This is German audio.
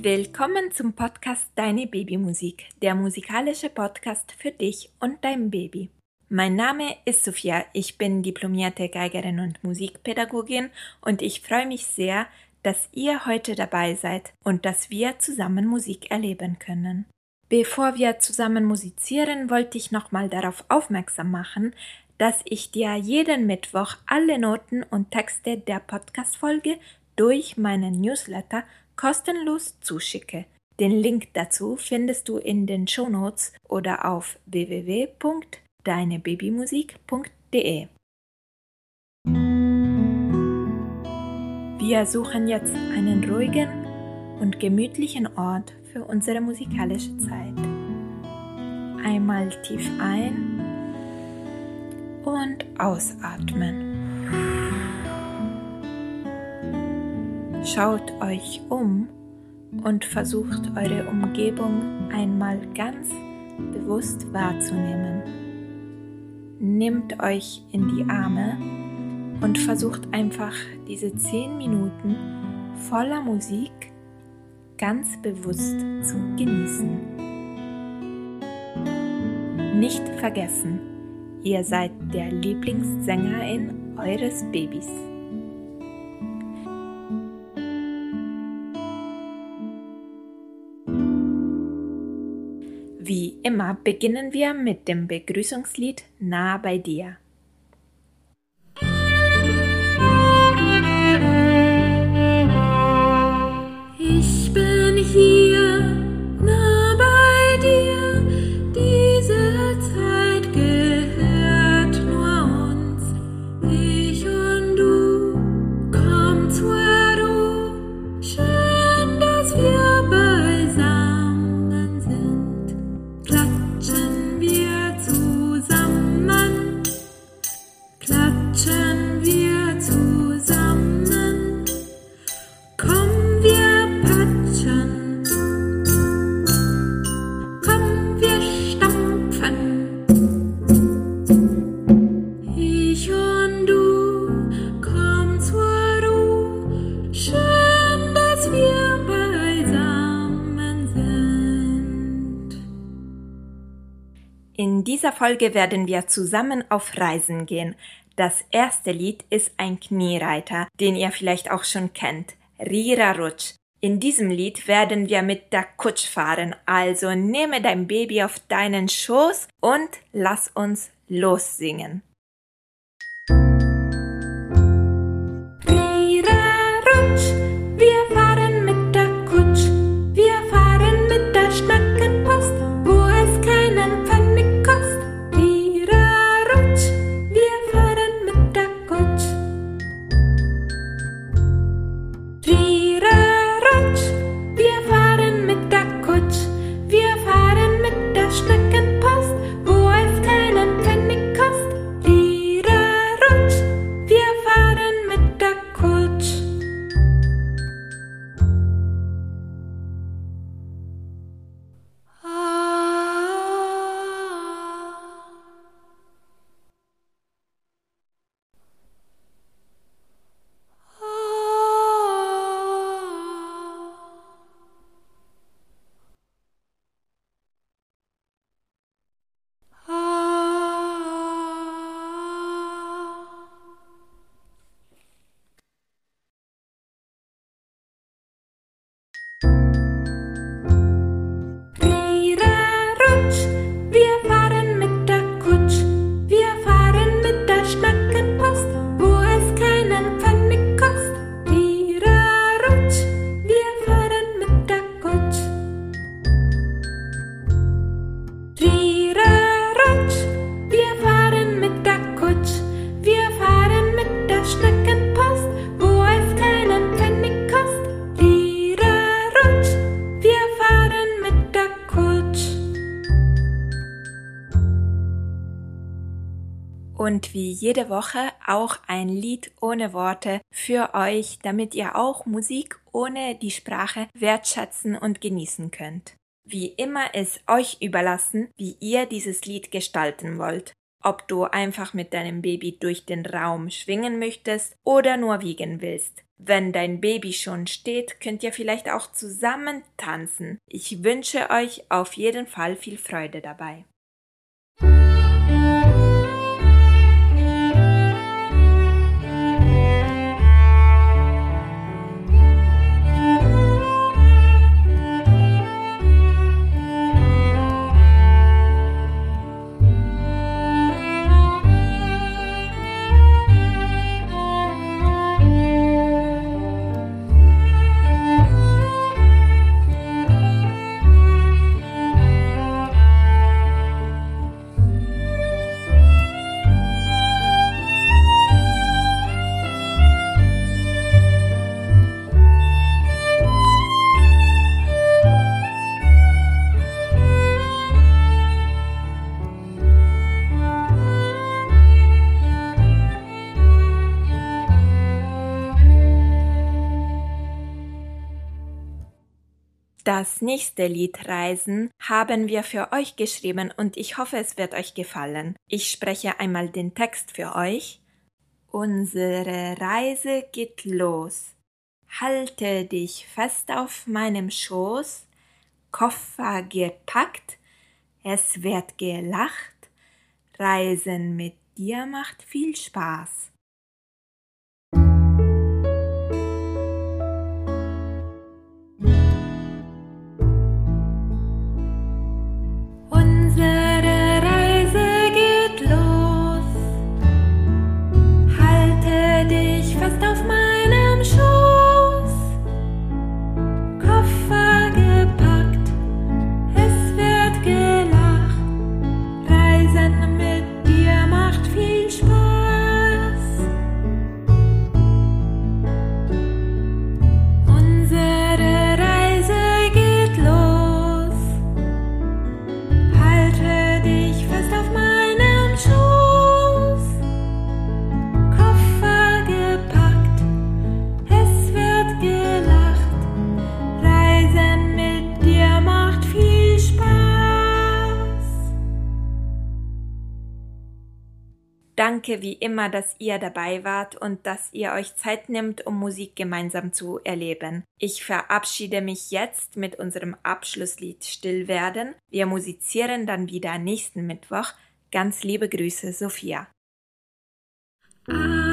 Willkommen zum Podcast Deine Babymusik, der musikalische Podcast für dich und dein Baby. Mein Name ist Sophia, ich bin diplomierte Geigerin und Musikpädagogin und ich freue mich sehr, dass ihr heute dabei seid und dass wir zusammen Musik erleben können. Bevor wir zusammen musizieren, wollte ich nochmal darauf aufmerksam machen, dass ich dir jeden Mittwoch alle Noten und Texte der Podcast-Folge durch meinen Newsletter kostenlos zuschicke. Den Link dazu findest du in den Shownotes oder auf www.deinebabymusik.de. Wir suchen jetzt einen ruhigen und gemütlichen Ort für unsere musikalische Zeit. Einmal tief ein und ausatmen. Schaut euch um und versucht eure Umgebung einmal ganz bewusst wahrzunehmen. Nehmt euch in die Arme und versucht einfach diese 10 Minuten voller Musik ganz bewusst zu genießen. Nicht vergessen, ihr seid der Lieblingssängerin eures Babys. Wie immer beginnen wir mit dem Begrüßungslied Nah bei dir. Folge werden wir zusammen auf Reisen gehen. Das erste Lied ist ein Kniereiter, den ihr vielleicht auch schon kennt. Rira Rutsch. In diesem Lied werden wir mit der Kutsch fahren, also nehme dein Baby auf deinen Schoß und lass uns lossingen. Und wie jede Woche auch ein Lied ohne Worte für euch, damit ihr auch Musik ohne die Sprache wertschätzen und genießen könnt. Wie immer ist euch überlassen, wie ihr dieses Lied gestalten wollt. ob du einfach mit deinem Baby durch den Raum schwingen möchtest oder nur wiegen willst. Wenn dein Baby schon steht, könnt ihr vielleicht auch zusammen tanzen. Ich wünsche euch auf jeden Fall viel Freude dabei. Das nächste Lied Reisen haben wir für euch geschrieben und ich hoffe, es wird euch gefallen. Ich spreche einmal den Text für euch. Unsere Reise geht los. Halte dich fest auf meinem Schoß, Koffer gepackt, es wird gelacht, Reisen mit dir macht viel Spaß. Danke wie immer, dass ihr dabei wart und dass ihr euch Zeit nimmt, um Musik gemeinsam zu erleben. Ich verabschiede mich jetzt mit unserem Abschlusslied Stillwerden. Wir musizieren dann wieder nächsten Mittwoch. Ganz liebe Grüße, Sophia. Ah.